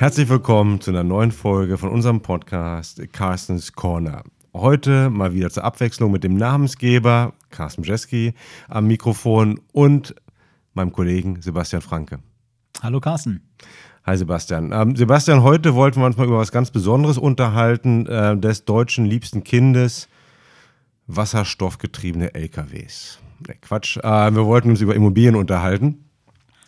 Herzlich willkommen zu einer neuen Folge von unserem Podcast Carstens Corner. Heute mal wieder zur Abwechslung mit dem Namensgeber Carsten Jeski am Mikrofon und meinem Kollegen Sebastian Franke. Hallo Carsten. Hi Sebastian. Ähm, Sebastian, heute wollten wir uns mal über was ganz Besonderes unterhalten, äh, des deutschen liebsten Kindes, wasserstoffgetriebene LKWs. Nee, Quatsch, äh, wir wollten uns über Immobilien unterhalten.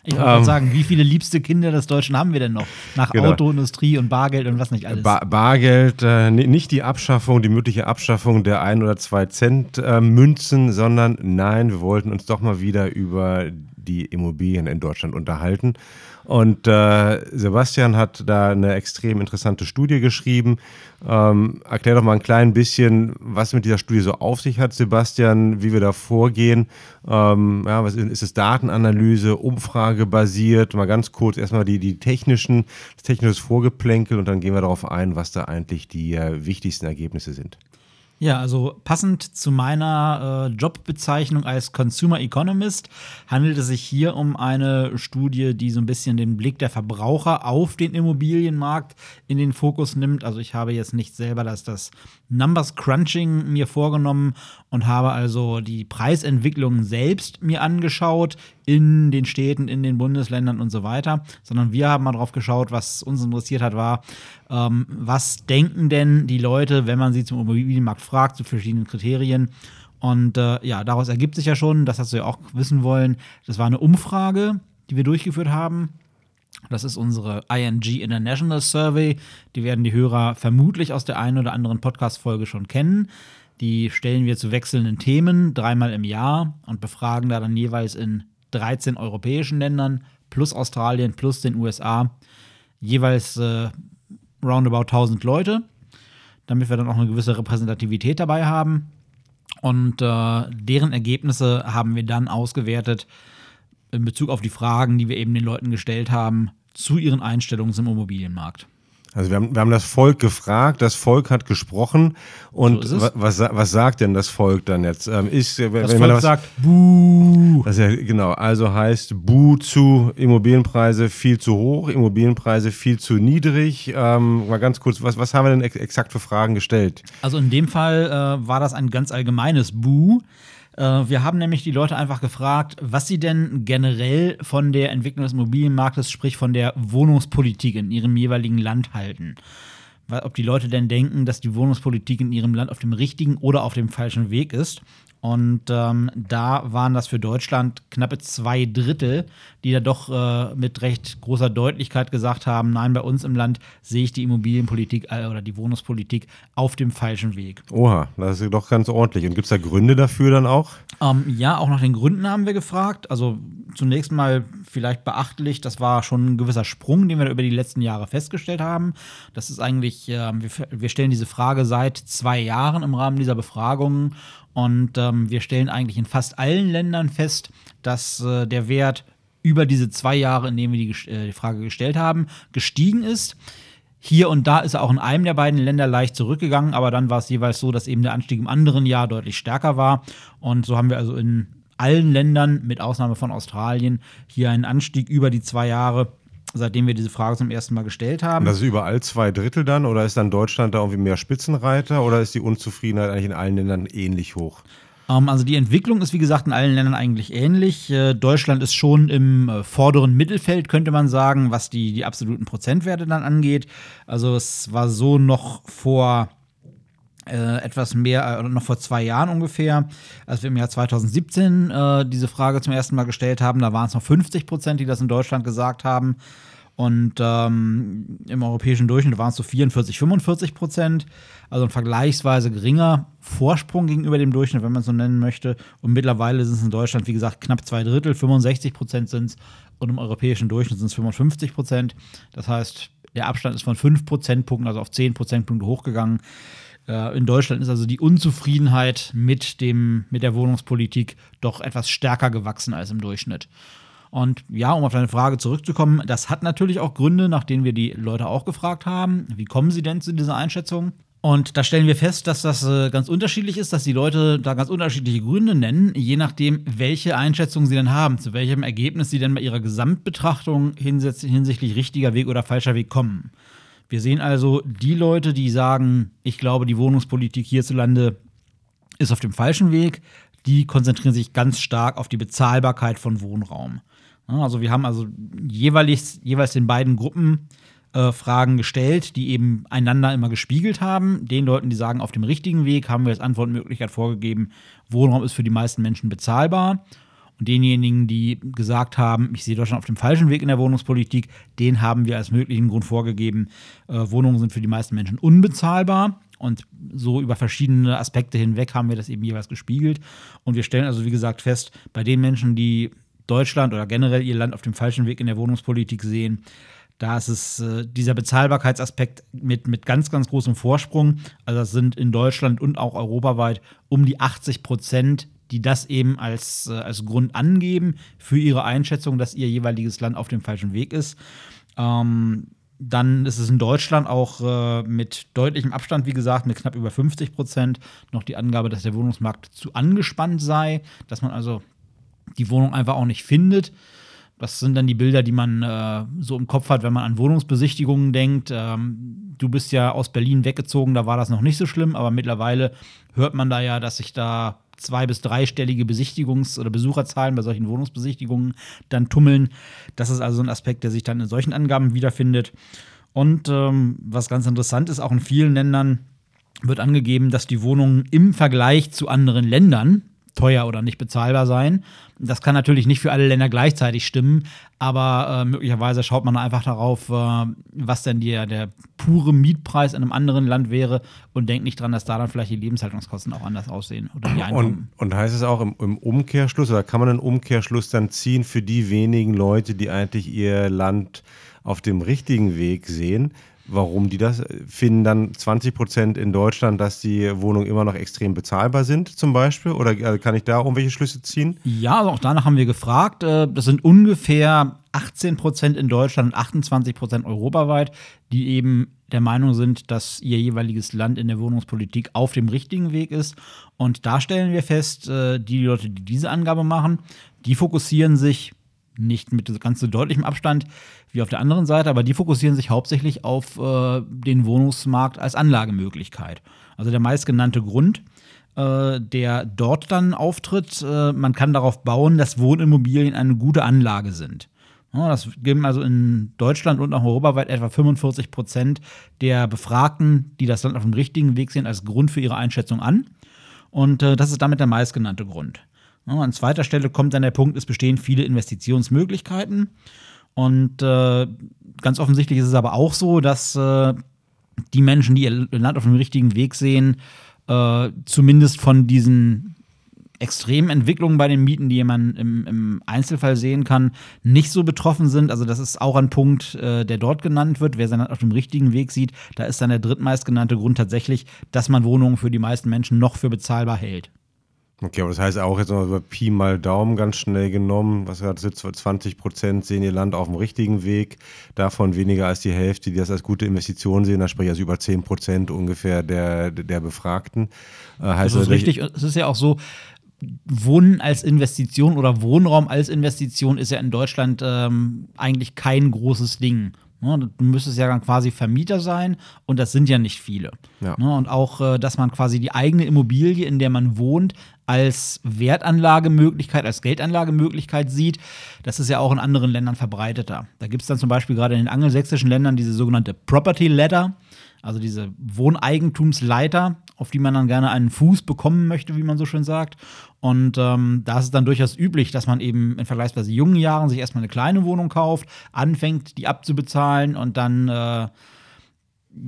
Ich wollte ähm, sagen, wie viele liebste Kinder des Deutschen haben wir denn noch? Nach genau. Autoindustrie und Bargeld und was nicht alles. Bar Bargeld, äh, nicht die Abschaffung, die mögliche Abschaffung der ein oder zwei Cent äh, Münzen, sondern nein, wir wollten uns doch mal wieder über die Immobilien in Deutschland unterhalten. Und äh, Sebastian hat da eine extrem interessante Studie geschrieben. Ähm, erklär doch mal ein klein bisschen, was mit dieser Studie so auf sich hat, Sebastian, wie wir da vorgehen. Ähm, ja, was ist, ist es Datenanalyse, Umfrage basiert? Mal ganz kurz erstmal die, die technischen, das technische Vorgeplänkel und dann gehen wir darauf ein, was da eigentlich die äh, wichtigsten Ergebnisse sind. Ja, also passend zu meiner äh, Jobbezeichnung als Consumer Economist handelt es sich hier um eine Studie, die so ein bisschen den Blick der Verbraucher auf den Immobilienmarkt in den Fokus nimmt. Also ich habe jetzt nicht selber das, das Numbers Crunching mir vorgenommen und habe also die Preisentwicklung selbst mir angeschaut in den Städten, in den Bundesländern und so weiter, sondern wir haben mal drauf geschaut, was uns interessiert hat, war, ähm, was denken denn die Leute, wenn man sie zum Immobilienmarkt fragt, zu verschiedenen Kriterien. Und äh, ja, daraus ergibt sich ja schon, das hast du ja auch wissen wollen, das war eine Umfrage, die wir durchgeführt haben. Das ist unsere ING International Survey. Die werden die Hörer vermutlich aus der einen oder anderen Podcast-Folge schon kennen. Die stellen wir zu wechselnden Themen dreimal im Jahr und befragen da dann jeweils in 13 europäischen Ländern plus Australien plus den USA jeweils äh, roundabout 1000 Leute, damit wir dann auch eine gewisse Repräsentativität dabei haben. Und äh, deren Ergebnisse haben wir dann ausgewertet in Bezug auf die Fragen, die wir eben den Leuten gestellt haben, zu ihren Einstellungen zum Immobilienmarkt. Also wir haben, wir haben das Volk gefragt, das Volk hat gesprochen und so was, was sagt denn das Volk dann jetzt? Ähm, ist, wenn, das Volk was, sagt Buh. Das ja, genau, also heißt Buh zu Immobilienpreise viel zu hoch, Immobilienpreise viel zu niedrig. Ähm, mal ganz kurz, was, was haben wir denn ex exakt für Fragen gestellt? Also in dem Fall äh, war das ein ganz allgemeines Buh. Äh, wir haben nämlich die Leute einfach gefragt, was sie denn generell von der Entwicklung des Immobilienmarktes, sprich von der Wohnungspolitik in ihrem jeweiligen Land halten. Ob die Leute denn denken, dass die Wohnungspolitik in ihrem Land auf dem richtigen oder auf dem falschen Weg ist. Und ähm, da waren das für Deutschland knappe zwei Drittel, die da doch äh, mit recht großer Deutlichkeit gesagt haben, nein, bei uns im Land sehe ich die Immobilienpolitik äh, oder die Wohnungspolitik auf dem falschen Weg. Oha, das ist doch ganz ordentlich. Und gibt es da Gründe dafür dann auch? Ähm, ja, auch nach den Gründen haben wir gefragt. Also zunächst mal vielleicht beachtlich, das war schon ein gewisser Sprung, den wir über die letzten Jahre festgestellt haben. Das ist eigentlich, äh, wir, wir stellen diese Frage seit zwei Jahren im Rahmen dieser Befragungen und ähm, wir stellen eigentlich in fast allen Ländern fest, dass äh, der Wert über diese zwei Jahre, in denen wir die, äh, die Frage gestellt haben, gestiegen ist. Hier und da ist er auch in einem der beiden Länder leicht zurückgegangen, aber dann war es jeweils so, dass eben der Anstieg im anderen Jahr deutlich stärker war. Und so haben wir also in allen Ländern, mit Ausnahme von Australien, hier einen Anstieg über die zwei Jahre seitdem wir diese Frage zum ersten Mal gestellt haben. Das ist überall zwei Drittel dann oder ist dann Deutschland da irgendwie mehr Spitzenreiter oder ist die Unzufriedenheit eigentlich in allen Ländern ähnlich hoch? Ähm, also die Entwicklung ist wie gesagt in allen Ländern eigentlich ähnlich. Äh, Deutschland ist schon im äh, vorderen Mittelfeld, könnte man sagen, was die, die absoluten Prozentwerte dann angeht. Also es war so noch vor äh, etwas mehr, äh, noch vor zwei Jahren ungefähr, als wir im Jahr 2017 äh, diese Frage zum ersten Mal gestellt haben, da waren es noch 50 Prozent, die das in Deutschland gesagt haben. Und ähm, im europäischen Durchschnitt waren es so 44, 45 Prozent. Also ein vergleichsweise geringer Vorsprung gegenüber dem Durchschnitt, wenn man es so nennen möchte. Und mittlerweile sind es in Deutschland, wie gesagt, knapp zwei Drittel, 65 Prozent sind es. Und im europäischen Durchschnitt sind es 55 Prozent. Das heißt, der Abstand ist von 5 Prozentpunkten, also auf 10 Prozentpunkte hochgegangen. Äh, in Deutschland ist also die Unzufriedenheit mit, dem, mit der Wohnungspolitik doch etwas stärker gewachsen als im Durchschnitt. Und ja, um auf deine Frage zurückzukommen, das hat natürlich auch Gründe, nach denen wir die Leute auch gefragt haben. Wie kommen sie denn zu dieser Einschätzung? Und da stellen wir fest, dass das äh, ganz unterschiedlich ist, dass die Leute da ganz unterschiedliche Gründe nennen, je nachdem, welche Einschätzung sie denn haben, zu welchem Ergebnis sie denn bei ihrer Gesamtbetrachtung hinsichtlich richtiger Weg oder falscher Weg kommen. Wir sehen also die Leute, die sagen, ich glaube, die Wohnungspolitik hierzulande ist auf dem falschen Weg, die konzentrieren sich ganz stark auf die Bezahlbarkeit von Wohnraum. Also wir haben also jeweils, jeweils den beiden Gruppen äh, Fragen gestellt, die eben einander immer gespiegelt haben. Den Leuten, die sagen, auf dem richtigen Weg, haben wir als Antwortmöglichkeit vorgegeben, Wohnraum ist für die meisten Menschen bezahlbar. Und denjenigen, die gesagt haben, ich sehe Deutschland auf dem falschen Weg in der Wohnungspolitik, den haben wir als möglichen Grund vorgegeben, äh, Wohnungen sind für die meisten Menschen unbezahlbar. Und so über verschiedene Aspekte hinweg haben wir das eben jeweils gespiegelt. Und wir stellen also, wie gesagt, fest, bei den Menschen, die Deutschland oder generell ihr Land auf dem falschen Weg in der Wohnungspolitik sehen, da ist es äh, dieser Bezahlbarkeitsaspekt mit, mit ganz, ganz großem Vorsprung. Also das sind in Deutschland und auch europaweit um die 80 Prozent, die das eben als, äh, als Grund angeben für ihre Einschätzung, dass ihr jeweiliges Land auf dem falschen Weg ist. Ähm, dann ist es in Deutschland auch äh, mit deutlichem Abstand, wie gesagt, mit knapp über 50 Prozent noch die Angabe, dass der Wohnungsmarkt zu angespannt sei, dass man also die Wohnung einfach auch nicht findet. Das sind dann die Bilder, die man äh, so im Kopf hat, wenn man an Wohnungsbesichtigungen denkt. Ähm, du bist ja aus Berlin weggezogen, da war das noch nicht so schlimm, aber mittlerweile hört man da ja, dass sich da zwei- bis dreistellige Besichtigungs- oder Besucherzahlen bei solchen Wohnungsbesichtigungen dann tummeln. Das ist also ein Aspekt, der sich dann in solchen Angaben wiederfindet. Und ähm, was ganz interessant ist, auch in vielen Ländern wird angegeben, dass die Wohnungen im Vergleich zu anderen Ländern, teuer oder nicht bezahlbar sein. Das kann natürlich nicht für alle Länder gleichzeitig stimmen, aber äh, möglicherweise schaut man einfach darauf, äh, was denn die, der pure Mietpreis in einem anderen Land wäre und denkt nicht dran, dass da dann vielleicht die Lebenshaltungskosten auch anders aussehen oder die Und, und heißt es auch im, im, Umkehrschluss oder kann man einen Umkehrschluss dann ziehen für die wenigen Leute, die eigentlich ihr Land auf dem richtigen Weg sehen? Warum die das finden dann 20 Prozent in Deutschland, dass die Wohnungen immer noch extrem bezahlbar sind, zum Beispiel? Oder äh, kann ich da irgendwelche Schlüsse ziehen? Ja, also auch danach haben wir gefragt. Äh, das sind ungefähr 18 Prozent in Deutschland und 28 Prozent europaweit, die eben der Meinung sind, dass ihr jeweiliges Land in der Wohnungspolitik auf dem richtigen Weg ist. Und da stellen wir fest, äh, die Leute, die diese Angabe machen, die fokussieren sich nicht mit ganz so deutlichem Abstand wie auf der anderen Seite, aber die fokussieren sich hauptsächlich auf äh, den Wohnungsmarkt als Anlagemöglichkeit. Also der meistgenannte Grund, äh, der dort dann auftritt, äh, man kann darauf bauen, dass Wohnimmobilien eine gute Anlage sind. Das geben also in Deutschland und auch europaweit etwa 45 Prozent der Befragten, die das Land auf dem richtigen Weg sehen, als Grund für ihre Einschätzung an. Und äh, das ist damit der meistgenannte Grund. An zweiter Stelle kommt dann der Punkt, es bestehen viele Investitionsmöglichkeiten. Und äh, ganz offensichtlich ist es aber auch so, dass äh, die Menschen, die ihr Land auf dem richtigen Weg sehen, äh, zumindest von diesen extremen Entwicklungen bei den Mieten, die man im, im, Einzelfall sehen kann, nicht so betroffen sind. Also das ist auch ein Punkt, äh, der dort genannt wird. Wer sein Land auf dem richtigen Weg sieht, da ist dann der drittmeistgenannte Grund tatsächlich, dass man Wohnungen für die meisten Menschen noch für bezahlbar hält. Okay, aber das heißt auch jetzt mal über Pi mal Daumen ganz schnell genommen, was gerade 20 Prozent sehen ihr Land auf dem richtigen Weg, davon weniger als die Hälfte, die das als gute Investition sehen, da spreche ich also über 10 Prozent ungefähr der, der Befragten. Äh, heißt das ist richtig, es ist ja auch so, Wohnen als Investition oder Wohnraum als Investition ist ja in Deutschland ähm, eigentlich kein großes Ding. Ne, du müsstest ja dann quasi Vermieter sein und das sind ja nicht viele. Ja. Ne, und auch, äh, dass man quasi die eigene Immobilie, in der man wohnt, als Wertanlagemöglichkeit, als Geldanlagemöglichkeit sieht, das ist ja auch in anderen Ländern verbreiteter. Da gibt es dann zum Beispiel gerade in den angelsächsischen Ländern diese sogenannte Property Ladder, also diese Wohneigentumsleiter, auf die man dann gerne einen Fuß bekommen möchte, wie man so schön sagt. Und ähm, da ist es dann durchaus üblich, dass man eben in vergleichsweise jungen Jahren sich erstmal eine kleine Wohnung kauft, anfängt, die abzubezahlen und dann äh,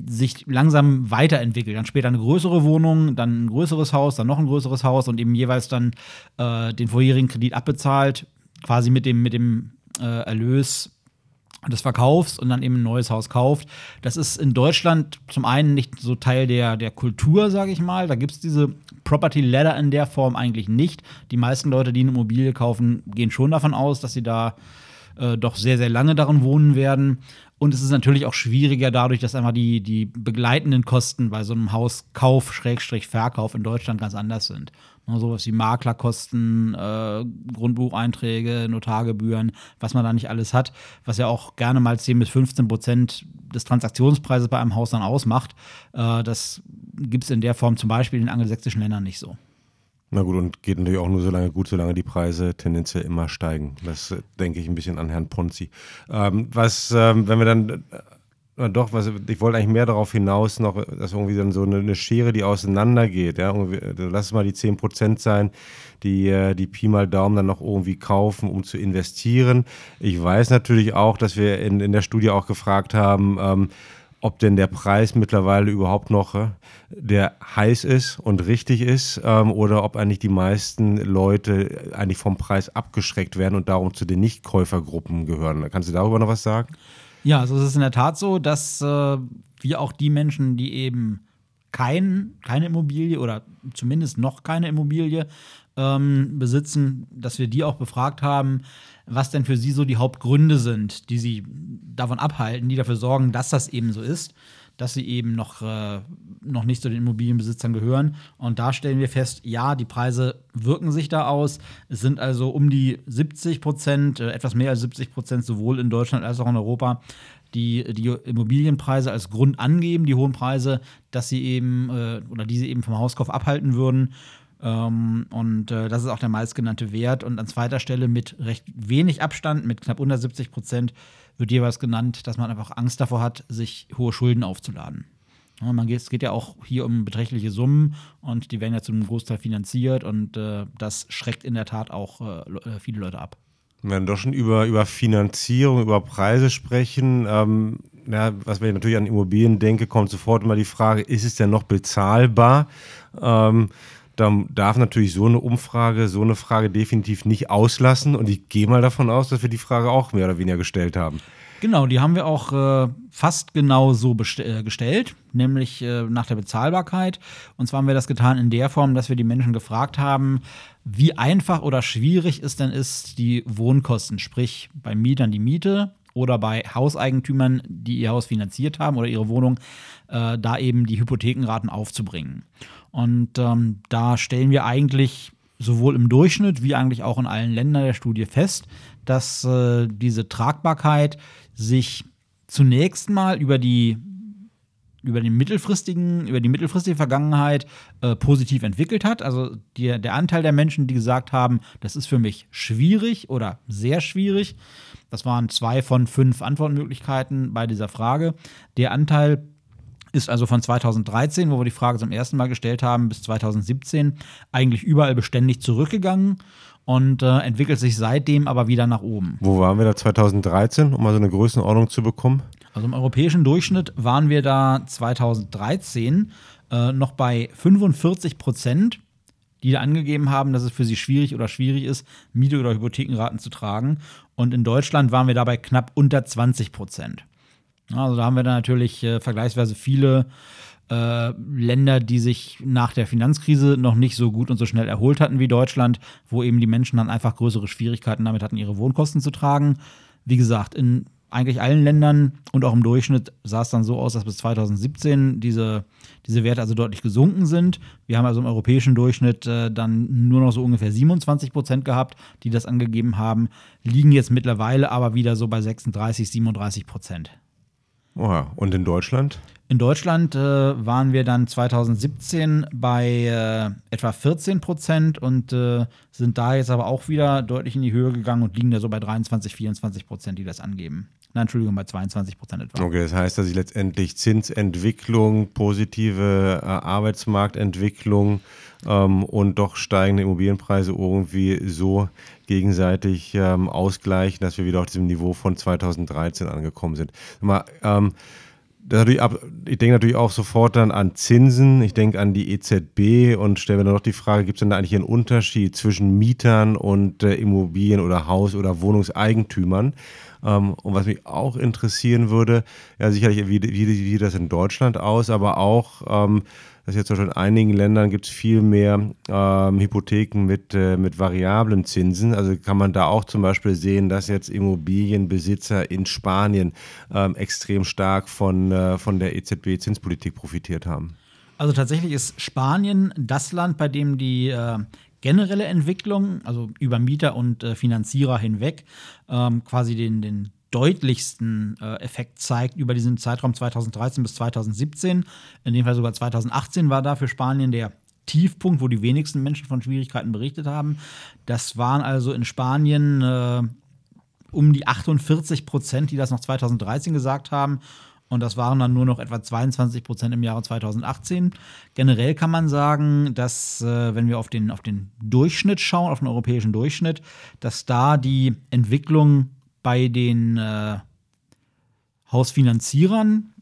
sich langsam weiterentwickelt. Dann später eine größere Wohnung, dann ein größeres Haus, dann noch ein größeres Haus und eben jeweils dann äh, den vorherigen Kredit abbezahlt, quasi mit dem, mit dem äh, Erlös des Verkaufs und dann eben ein neues Haus kauft. Das ist in Deutschland zum einen nicht so Teil der, der Kultur, sage ich mal. Da gibt es diese Property Ladder in der Form eigentlich nicht. Die meisten Leute, die eine Immobilie kaufen, gehen schon davon aus, dass sie da äh, doch sehr, sehr lange darin wohnen werden. Und es ist natürlich auch schwieriger dadurch, dass einfach die, die begleitenden Kosten bei so einem Hauskauf, Schrägstrich Verkauf in Deutschland ganz anders sind. Ne, sowas wie Maklerkosten, äh, Grundbucheinträge, Notargebühren, was man da nicht alles hat, was ja auch gerne mal 10 bis 15 Prozent des Transaktionspreises bei einem Haus dann ausmacht. Äh, das gibt es in der Form zum Beispiel in angelsächsischen Ländern nicht so. Na gut, und geht natürlich auch nur so lange gut, solange die Preise tendenziell immer steigen. Das äh, denke ich ein bisschen an Herrn Ponzi. Ähm, was, ähm, wenn wir dann äh, doch, was, ich wollte eigentlich mehr darauf hinaus, noch, dass irgendwie dann so eine, eine Schere, die auseinandergeht. Ja? Lass es mal die 10% sein, die, äh, die Pi mal Daumen dann noch irgendwie kaufen, um zu investieren. Ich weiß natürlich auch, dass wir in, in der Studie auch gefragt haben, ähm, ob denn der Preis mittlerweile überhaupt noch äh, der heiß ist und richtig ist ähm, oder ob eigentlich die meisten Leute eigentlich vom Preis abgeschreckt werden und darum zu den Nichtkäufergruppen gehören. Kannst du darüber noch was sagen? Ja, also es ist in der Tat so, dass äh, wir auch die Menschen, die eben kein, keine Immobilie oder zumindest noch keine Immobilie ähm, besitzen, dass wir die auch befragt haben, was denn für sie so die Hauptgründe sind, die sie davon abhalten, die dafür sorgen, dass das eben so ist, dass sie eben noch, äh, noch nicht zu den Immobilienbesitzern gehören. Und da stellen wir fest, ja, die Preise wirken sich da aus. Es sind also um die 70 Prozent, äh, etwas mehr als 70 Prozent, sowohl in Deutschland als auch in Europa, die die Immobilienpreise als Grund angeben, die hohen Preise, dass sie eben äh, oder die sie eben vom Hauskauf abhalten würden. Ähm, und äh, das ist auch der meistgenannte Wert. Und an zweiter Stelle mit recht wenig Abstand, mit knapp unter 70 Prozent, wird jeweils genannt, dass man einfach Angst davor hat, sich hohe Schulden aufzuladen. Ja, man geht, es geht ja auch hier um beträchtliche Summen und die werden ja zum Großteil finanziert und äh, das schreckt in der Tat auch äh, äh viele Leute ab. Wir werden doch schon über, über Finanzierung, über Preise sprechen. Ähm, ja, was wenn ich natürlich an Immobilien denke, kommt sofort immer die Frage, ist es denn noch bezahlbar? Ähm, dann darf natürlich so eine Umfrage, so eine Frage definitiv nicht auslassen. Und ich gehe mal davon aus, dass wir die Frage auch mehr oder weniger gestellt haben. Genau, die haben wir auch äh, fast genau so äh, gestellt, nämlich äh, nach der Bezahlbarkeit. Und zwar haben wir das getan in der Form, dass wir die Menschen gefragt haben, wie einfach oder schwierig es denn ist, die Wohnkosten, sprich bei Mietern die Miete oder bei Hauseigentümern, die ihr Haus finanziert haben oder ihre Wohnung, äh, da eben die Hypothekenraten aufzubringen. Und ähm, da stellen wir eigentlich sowohl im Durchschnitt wie eigentlich auch in allen Ländern der Studie fest, dass äh, diese Tragbarkeit sich zunächst mal über die über den mittelfristigen, über die mittelfristige Vergangenheit äh, positiv entwickelt hat. Also die, der Anteil der Menschen, die gesagt haben, das ist für mich schwierig oder sehr schwierig, das waren zwei von fünf Antwortmöglichkeiten bei dieser Frage. Der Anteil ist also von 2013, wo wir die Frage zum ersten Mal gestellt haben, bis 2017 eigentlich überall beständig zurückgegangen und äh, entwickelt sich seitdem aber wieder nach oben. Wo waren wir da 2013, um mal so eine Größenordnung zu bekommen? Also im europäischen Durchschnitt waren wir da 2013 äh, noch bei 45 Prozent, die da angegeben haben, dass es für sie schwierig oder schwierig ist, Miete- oder Hypothekenraten zu tragen. Und in Deutschland waren wir dabei knapp unter 20 Prozent. Also da haben wir dann natürlich äh, vergleichsweise viele äh, Länder, die sich nach der Finanzkrise noch nicht so gut und so schnell erholt hatten wie Deutschland, wo eben die Menschen dann einfach größere Schwierigkeiten damit hatten, ihre Wohnkosten zu tragen. Wie gesagt, in eigentlich allen Ländern und auch im Durchschnitt sah es dann so aus, dass bis 2017 diese, diese Werte also deutlich gesunken sind. Wir haben also im europäischen Durchschnitt äh, dann nur noch so ungefähr 27 Prozent gehabt, die das angegeben haben, liegen jetzt mittlerweile aber wieder so bei 36, 37 Prozent. Oha. Und in Deutschland? In Deutschland äh, waren wir dann 2017 bei äh, etwa 14 Prozent und äh, sind da jetzt aber auch wieder deutlich in die Höhe gegangen und liegen da so bei 23, 24 Prozent, die das angeben. Nein, Entschuldigung, bei 22 Prozent etwa. Okay, das heißt, dass sich letztendlich Zinsentwicklung, positive äh, Arbeitsmarktentwicklung ähm, und doch steigende Immobilienpreise irgendwie so gegenseitig ähm, ausgleichen, dass wir wieder auf diesem Niveau von 2013 angekommen sind. Mal, ähm, ich denke natürlich auch sofort dann an Zinsen, ich denke an die EZB und stelle mir dann noch die Frage, gibt es denn da eigentlich einen Unterschied zwischen Mietern und äh, Immobilien- oder Haus- oder Wohnungseigentümern? Ähm, und was mich auch interessieren würde, ja sicherlich, wie, wie, wie das in Deutschland aus, aber auch, ähm, dass jetzt in einigen Ländern gibt es viel mehr ähm, Hypotheken mit, äh, mit variablen Zinsen. Also kann man da auch zum Beispiel sehen, dass jetzt Immobilienbesitzer in Spanien ähm, extrem stark von, äh, von der EZB-Zinspolitik profitiert haben. Also tatsächlich ist Spanien das Land, bei dem die äh, generelle Entwicklung, also über Mieter und äh, Finanzierer hinweg, ähm, quasi den, den deutlichsten äh, Effekt zeigt über diesen Zeitraum 2013 bis 2017. In dem Fall sogar 2018 war da für Spanien der Tiefpunkt, wo die wenigsten Menschen von Schwierigkeiten berichtet haben. Das waren also in Spanien äh, um die 48 Prozent, die das noch 2013 gesagt haben. Und das waren dann nur noch etwa 22 Prozent im Jahre 2018. Generell kann man sagen, dass, äh, wenn wir auf den, auf den Durchschnitt schauen, auf den europäischen Durchschnitt, dass da die Entwicklung bei den äh, Hausfinanzierern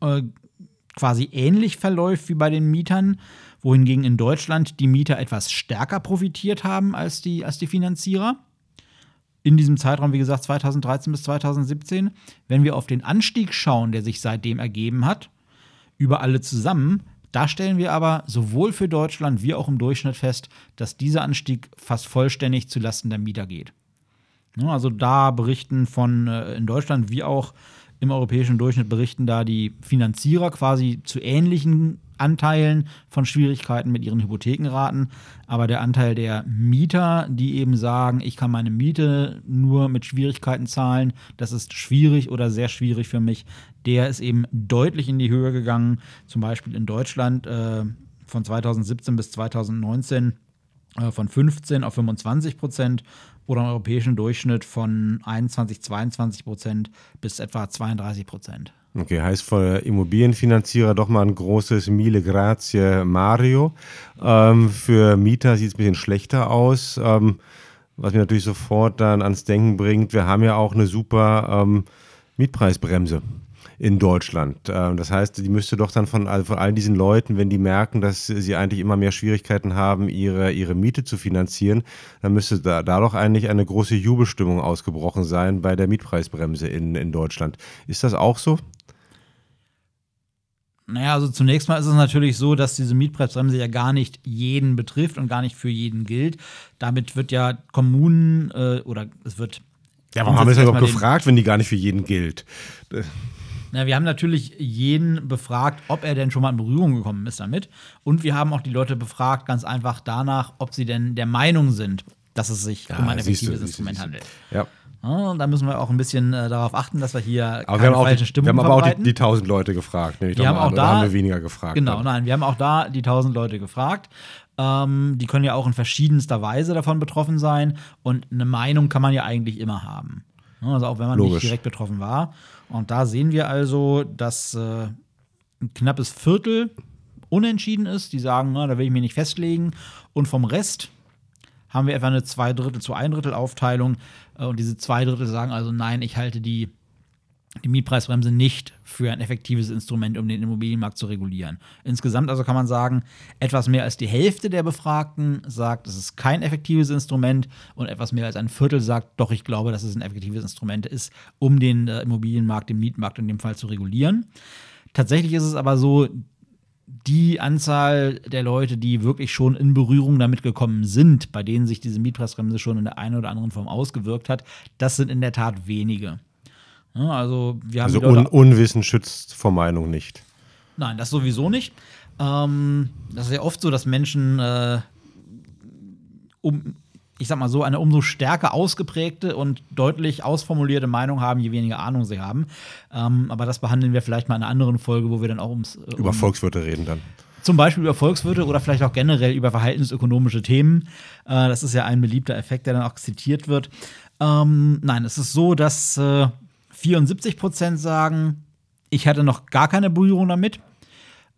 äh, quasi ähnlich verläuft wie bei den Mietern, wohingegen in Deutschland die Mieter etwas stärker profitiert haben als die, als die Finanzierer. In diesem Zeitraum, wie gesagt, 2013 bis 2017. Wenn wir auf den Anstieg schauen, der sich seitdem ergeben hat, über alle zusammen, da stellen wir aber sowohl für Deutschland wie auch im Durchschnitt fest, dass dieser Anstieg fast vollständig zulasten der Mieter geht. Also da berichten von äh, in Deutschland wie auch im europäischen Durchschnitt berichten da die Finanzierer quasi zu ähnlichen Anteilen von Schwierigkeiten mit ihren Hypothekenraten. Aber der Anteil der Mieter, die eben sagen, ich kann meine Miete nur mit Schwierigkeiten zahlen, das ist schwierig oder sehr schwierig für mich, der ist eben deutlich in die Höhe gegangen. Zum Beispiel in Deutschland äh, von 2017 bis 2019 äh, von 15 auf 25 Prozent oder im europäischen Durchschnitt von 21, 22 Prozent bis etwa 32 Prozent. Okay, heißt für Immobilienfinanzierer doch mal ein großes Mille Grazie Mario. Ähm, für Mieter sieht es ein bisschen schlechter aus. Ähm, was mir natürlich sofort dann ans Denken bringt, wir haben ja auch eine super ähm, Mietpreisbremse in Deutschland. Ähm, das heißt, die müsste doch dann von, von all diesen Leuten, wenn die merken, dass sie eigentlich immer mehr Schwierigkeiten haben, ihre, ihre Miete zu finanzieren, dann müsste da, da doch eigentlich eine große Jubelstimmung ausgebrochen sein bei der Mietpreisbremse in, in Deutschland. Ist das auch so? Naja, also zunächst mal ist es natürlich so, dass diese Mietpreisbremse ja gar nicht jeden betrifft und gar nicht für jeden gilt. Damit wird ja Kommunen äh, oder es wird. Ja, warum haben wir es ja doch gefragt, wenn die gar nicht für jeden gilt? Na, wir haben natürlich jeden befragt, ob er denn schon mal in Berührung gekommen ist damit. Und wir haben auch die Leute befragt, ganz einfach danach, ob sie denn der Meinung sind, dass es sich ja, um ein effektives du, Instrument du, handelt. Ja. Ja, da müssen wir auch ein bisschen äh, darauf achten, dass wir hier aber keine wir falschen Stimmung Wir haben aber auch die, die 1000 Leute gefragt. wir haben auch da, haben wir weniger gefragt. Genau, dann. nein, wir haben auch da die 1000 Leute gefragt. Ähm, die können ja auch in verschiedenster Weise davon betroffen sein. Und eine Meinung kann man ja eigentlich immer haben. Also auch wenn man Logisch. nicht direkt betroffen war. Und da sehen wir also, dass äh, ein knappes Viertel unentschieden ist. Die sagen, na, da will ich mich nicht festlegen. Und vom Rest haben wir etwa eine zwei Drittel zu ein Drittel Aufteilung. Äh, und diese zwei Drittel sagen also, nein, ich halte die die Mietpreisbremse nicht für ein effektives Instrument, um den Immobilienmarkt zu regulieren. Insgesamt also kann man sagen, etwas mehr als die Hälfte der Befragten sagt, es ist kein effektives Instrument und etwas mehr als ein Viertel sagt, doch, ich glaube, dass es ein effektives Instrument ist, um den äh, Immobilienmarkt, den Mietmarkt in dem Fall zu regulieren. Tatsächlich ist es aber so, die Anzahl der Leute, die wirklich schon in Berührung damit gekommen sind, bei denen sich diese Mietpreisbremse schon in der einen oder anderen Form ausgewirkt hat, das sind in der Tat wenige. Also, wir haben also un Unwissen schützt vor Meinung nicht. Nein, das sowieso nicht. Ähm, das ist ja oft so, dass Menschen äh, um, ich sag mal so, eine umso stärker ausgeprägte und deutlich ausformulierte Meinung haben, je weniger Ahnung sie haben. Ähm, aber das behandeln wir vielleicht mal in einer anderen Folge, wo wir dann auch ums. Äh, über Volkswirte reden dann. Zum Beispiel über Volkswirte oder vielleicht auch generell über verhaltensökonomische Themen. Äh, das ist ja ein beliebter Effekt, der dann auch zitiert wird. Ähm, nein, es ist so, dass äh, 74 Prozent sagen, ich hatte noch gar keine Berührung damit.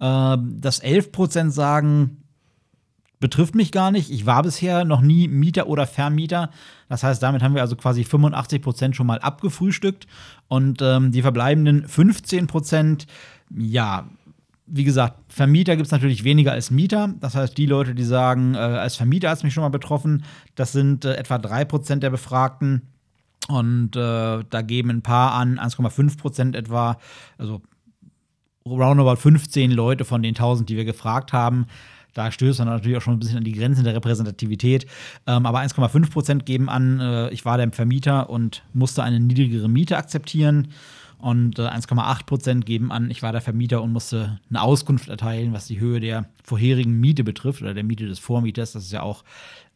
Äh, dass 11 Prozent sagen, betrifft mich gar nicht. Ich war bisher noch nie Mieter oder Vermieter. Das heißt, damit haben wir also quasi 85 Prozent schon mal abgefrühstückt. Und ähm, die verbleibenden 15 Prozent, ja, wie gesagt, Vermieter gibt es natürlich weniger als Mieter. Das heißt, die Leute, die sagen, äh, als Vermieter hat es mich schon mal betroffen, das sind äh, etwa 3 Prozent der Befragten. Und äh, da geben ein paar an, 1,5 Prozent etwa, also roundabout 15 Leute von den 1000, die wir gefragt haben. Da stößt man natürlich auch schon ein bisschen an die Grenzen der Repräsentativität. Ähm, aber 1,5 Prozent geben an, äh, ich war der Vermieter und musste eine niedrigere Miete akzeptieren. Und äh, 1,8 Prozent geben an, ich war der Vermieter und musste eine Auskunft erteilen, was die Höhe der vorherigen Miete betrifft oder der Miete des Vormieters. Das ist ja auch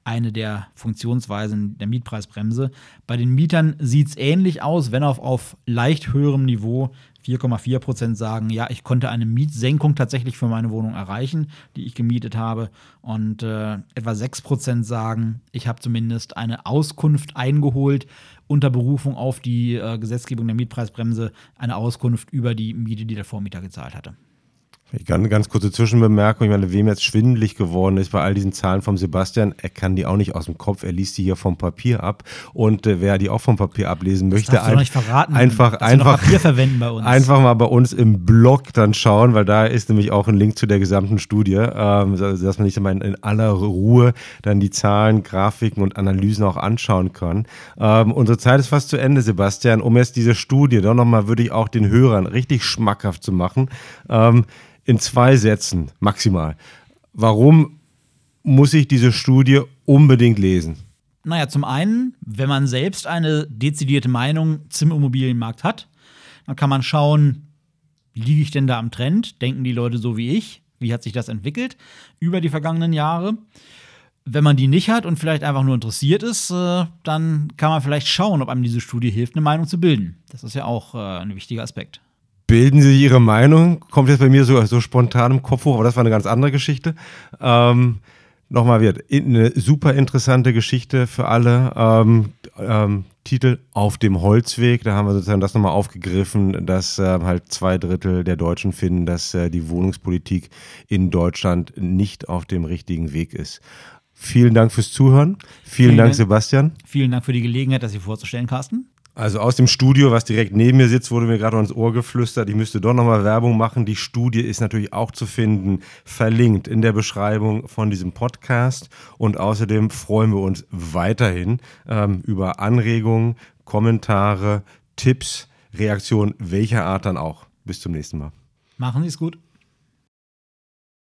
eine der Funktionsweisen der Mietpreisbremse. Bei den Mietern sieht es ähnlich aus, wenn auch auf leicht höherem Niveau. 4,4 Prozent sagen, ja, ich konnte eine Mietsenkung tatsächlich für meine Wohnung erreichen, die ich gemietet habe. Und äh, etwa 6 Prozent sagen, ich habe zumindest eine Auskunft eingeholt unter Berufung auf die äh, Gesetzgebung der Mietpreisbremse, eine Auskunft über die Miete, die der Vormieter gezahlt hatte. Ganz, ganz kurze Zwischenbemerkung. Ich meine, wem jetzt schwindelig geworden ist bei all diesen Zahlen vom Sebastian, er kann die auch nicht aus dem Kopf. Er liest die hier vom Papier ab. Und äh, wer die auch vom Papier ablesen das möchte, ein, verraten, einfach, einfach, Papier verwenden bei uns. einfach mal bei uns im Blog dann schauen, weil da ist nämlich auch ein Link zu der gesamten Studie, ähm, dass man nicht immer in, in, aller Ruhe dann die Zahlen, Grafiken und Analysen auch anschauen kann. Ähm, unsere Zeit ist fast zu Ende, Sebastian. Um jetzt diese Studie doch nochmal, würde ich auch den Hörern richtig schmackhaft zu machen. Ähm, in zwei Sätzen maximal. Warum muss ich diese Studie unbedingt lesen? Naja, zum einen, wenn man selbst eine dezidierte Meinung zum Immobilienmarkt hat, dann kann man schauen, liege ich denn da am Trend? Denken die Leute so wie ich? Wie hat sich das entwickelt über die vergangenen Jahre? Wenn man die nicht hat und vielleicht einfach nur interessiert ist, äh, dann kann man vielleicht schauen, ob einem diese Studie hilft, eine Meinung zu bilden. Das ist ja auch äh, ein wichtiger Aspekt bilden Sie Ihre Meinung. Kommt jetzt bei mir so, so spontan im Kopf hoch, aber das war eine ganz andere Geschichte. Ähm, Nochmal wird eine super interessante Geschichte für alle. Ähm, ähm, Titel Auf dem Holzweg. Da haben wir sozusagen das nochmal aufgegriffen, dass äh, halt zwei Drittel der Deutschen finden, dass äh, die Wohnungspolitik in Deutschland nicht auf dem richtigen Weg ist. Vielen Dank fürs Zuhören. Vielen, Vielen Dank, Dank, Sebastian. Vielen Dank für die Gelegenheit, das hier vorzustellen, Carsten. Also aus dem Studio, was direkt neben mir sitzt, wurde mir gerade ans Ohr geflüstert, ich müsste doch nochmal Werbung machen. Die Studie ist natürlich auch zu finden, verlinkt in der Beschreibung von diesem Podcast. Und außerdem freuen wir uns weiterhin ähm, über Anregungen, Kommentare, Tipps, Reaktionen, welcher Art dann auch. Bis zum nächsten Mal. Machen Sie es gut.